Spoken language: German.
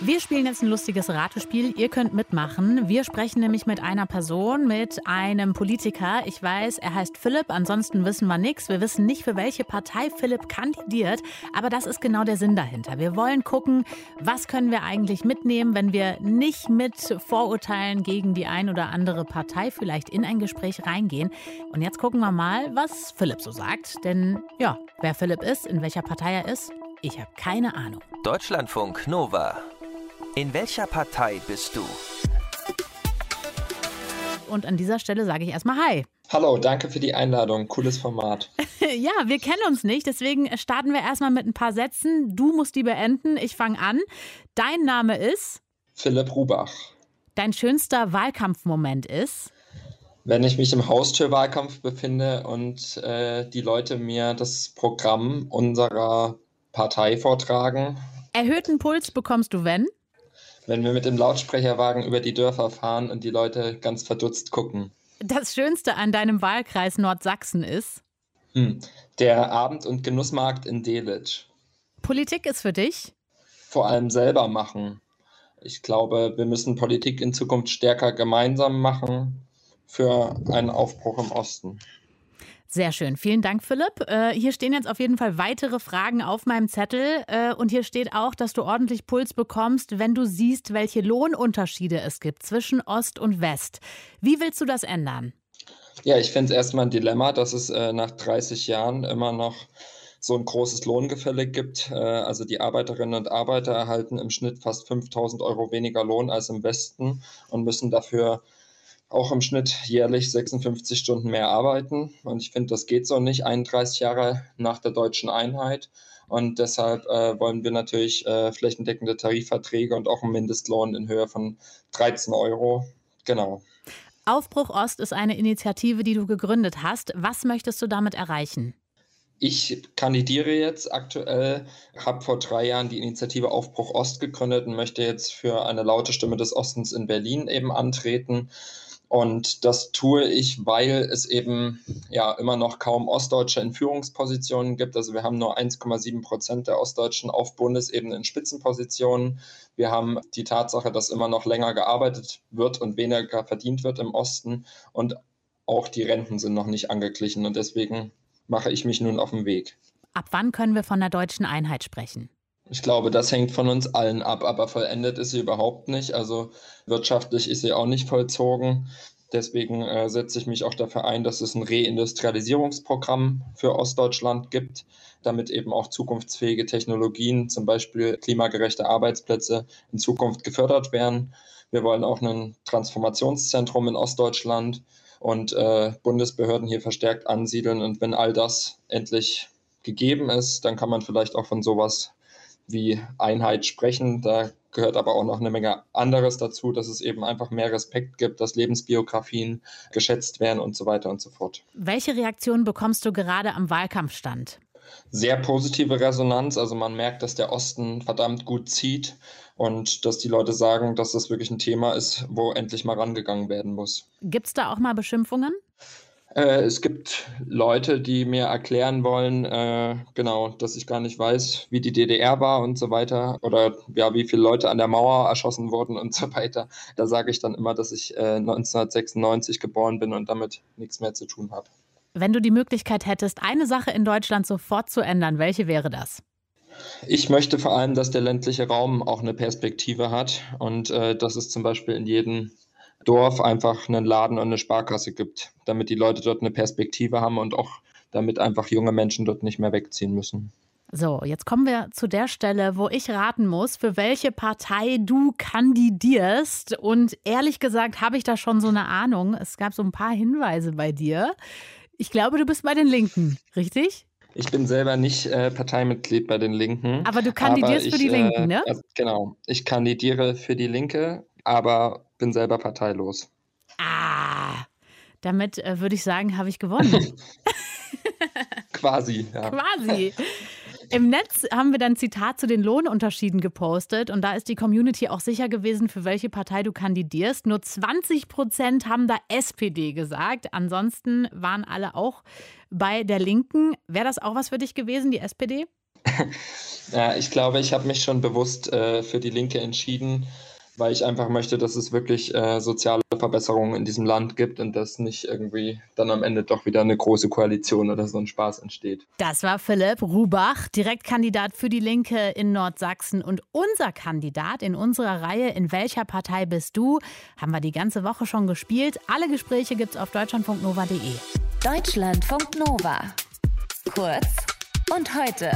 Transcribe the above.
Wir spielen jetzt ein lustiges Ratespiel. Ihr könnt mitmachen. Wir sprechen nämlich mit einer Person, mit einem Politiker. Ich weiß, er heißt Philipp. Ansonsten wissen wir nichts. Wir wissen nicht, für welche Partei Philipp kandidiert. Aber das ist genau der Sinn dahinter. Wir wollen gucken, was können wir eigentlich mitnehmen, wenn wir nicht mit Vorurteilen gegen die ein oder andere Partei vielleicht in ein Gespräch reingehen. Und jetzt gucken wir mal, was Philipp so sagt. Denn ja, wer Philipp ist, in welcher Partei er ist, ich habe keine Ahnung. Deutschlandfunk Nova. In welcher Partei bist du? Und an dieser Stelle sage ich erstmal Hi. Hallo, danke für die Einladung. Cooles Format. ja, wir kennen uns nicht, deswegen starten wir erstmal mit ein paar Sätzen. Du musst die beenden, ich fange an. Dein Name ist? Philipp Rubach. Dein schönster Wahlkampfmoment ist? Wenn ich mich im Haustürwahlkampf befinde und äh, die Leute mir das Programm unserer Partei vortragen. Erhöhten Puls bekommst du, wenn? wenn wir mit dem Lautsprecherwagen über die Dörfer fahren und die Leute ganz verdutzt gucken. Das Schönste an deinem Wahlkreis Nordsachsen ist? Hm, der Abend- und Genussmarkt in Delitzsch. Politik ist für dich? Vor allem selber machen. Ich glaube, wir müssen Politik in Zukunft stärker gemeinsam machen für einen Aufbruch im Osten. Sehr schön. Vielen Dank, Philipp. Äh, hier stehen jetzt auf jeden Fall weitere Fragen auf meinem Zettel. Äh, und hier steht auch, dass du ordentlich Puls bekommst, wenn du siehst, welche Lohnunterschiede es gibt zwischen Ost und West. Wie willst du das ändern? Ja, ich finde es erstmal ein Dilemma, dass es äh, nach 30 Jahren immer noch so ein großes Lohngefälle gibt. Äh, also die Arbeiterinnen und Arbeiter erhalten im Schnitt fast 5000 Euro weniger Lohn als im Westen und müssen dafür auch im Schnitt jährlich 56 Stunden mehr arbeiten. Und ich finde, das geht so nicht 31 Jahre nach der deutschen Einheit. Und deshalb äh, wollen wir natürlich äh, flächendeckende Tarifverträge und auch einen Mindestlohn in Höhe von 13 Euro. Genau. Aufbruch Ost ist eine Initiative, die du gegründet hast. Was möchtest du damit erreichen? Ich kandidiere jetzt aktuell, habe vor drei Jahren die Initiative Aufbruch Ost gegründet und möchte jetzt für eine laute Stimme des Ostens in Berlin eben antreten. Und das tue ich, weil es eben ja immer noch kaum Ostdeutsche in Führungspositionen gibt. Also wir haben nur 1,7 Prozent der Ostdeutschen auf Bundesebene in Spitzenpositionen. Wir haben die Tatsache, dass immer noch länger gearbeitet wird und weniger verdient wird im Osten. Und auch die Renten sind noch nicht angeglichen. Und deswegen mache ich mich nun auf den Weg. Ab wann können wir von der deutschen Einheit sprechen? Ich glaube, das hängt von uns allen ab, aber vollendet ist sie überhaupt nicht. Also wirtschaftlich ist sie auch nicht vollzogen. Deswegen äh, setze ich mich auch dafür ein, dass es ein Reindustrialisierungsprogramm für Ostdeutschland gibt, damit eben auch zukunftsfähige Technologien, zum Beispiel klimagerechte Arbeitsplätze, in Zukunft gefördert werden. Wir wollen auch ein Transformationszentrum in Ostdeutschland und äh, Bundesbehörden hier verstärkt ansiedeln. Und wenn all das endlich gegeben ist, dann kann man vielleicht auch von sowas wie Einheit sprechen. Da gehört aber auch noch eine Menge anderes dazu, dass es eben einfach mehr Respekt gibt, dass Lebensbiografien geschätzt werden und so weiter und so fort. Welche Reaktionen bekommst du gerade am Wahlkampfstand? Sehr positive Resonanz. Also man merkt, dass der Osten verdammt gut zieht und dass die Leute sagen, dass das wirklich ein Thema ist, wo endlich mal rangegangen werden muss. Gibt es da auch mal Beschimpfungen? Äh, es gibt Leute, die mir erklären wollen, äh, genau, dass ich gar nicht weiß, wie die DDR war und so weiter oder ja, wie viele Leute an der Mauer erschossen wurden und so weiter. Da sage ich dann immer, dass ich äh, 1996 geboren bin und damit nichts mehr zu tun habe. Wenn du die Möglichkeit hättest, eine Sache in Deutschland sofort zu ändern, welche wäre das? Ich möchte vor allem, dass der ländliche Raum auch eine Perspektive hat und äh, dass es zum Beispiel in jedem Dorf einfach einen Laden und eine Sparkasse gibt, damit die Leute dort eine Perspektive haben und auch damit einfach junge Menschen dort nicht mehr wegziehen müssen. So, jetzt kommen wir zu der Stelle, wo ich raten muss, für welche Partei du kandidierst. Und ehrlich gesagt habe ich da schon so eine Ahnung. Es gab so ein paar Hinweise bei dir. Ich glaube, du bist bei den Linken, richtig? Ich bin selber nicht äh, Parteimitglied bei den Linken. Aber du kandidierst aber ich, für die Linken, äh, ne? Also, genau. Ich kandidiere für die Linke, aber bin selber parteilos. Ah, damit äh, würde ich sagen, habe ich gewonnen. Quasi, ja. Quasi. Im Netz haben wir dann ein Zitat zu den Lohnunterschieden gepostet und da ist die Community auch sicher gewesen, für welche Partei du kandidierst. Nur 20 Prozent haben da SPD gesagt. Ansonsten waren alle auch bei der Linken. Wäre das auch was für dich gewesen, die SPD? ja, ich glaube, ich habe mich schon bewusst äh, für die Linke entschieden, weil ich einfach möchte, dass es wirklich äh, soziale Verbesserungen in diesem Land gibt und dass nicht irgendwie dann am Ende doch wieder eine große Koalition oder so ein Spaß entsteht. Das war Philipp Rubach, Direktkandidat für die Linke in Nordsachsen und unser Kandidat in unserer Reihe In welcher Partei bist du? Haben wir die ganze Woche schon gespielt. Alle Gespräche gibt's auf deutschlandfunknova.de. Deutschlandfunk Nova. Kurz und heute.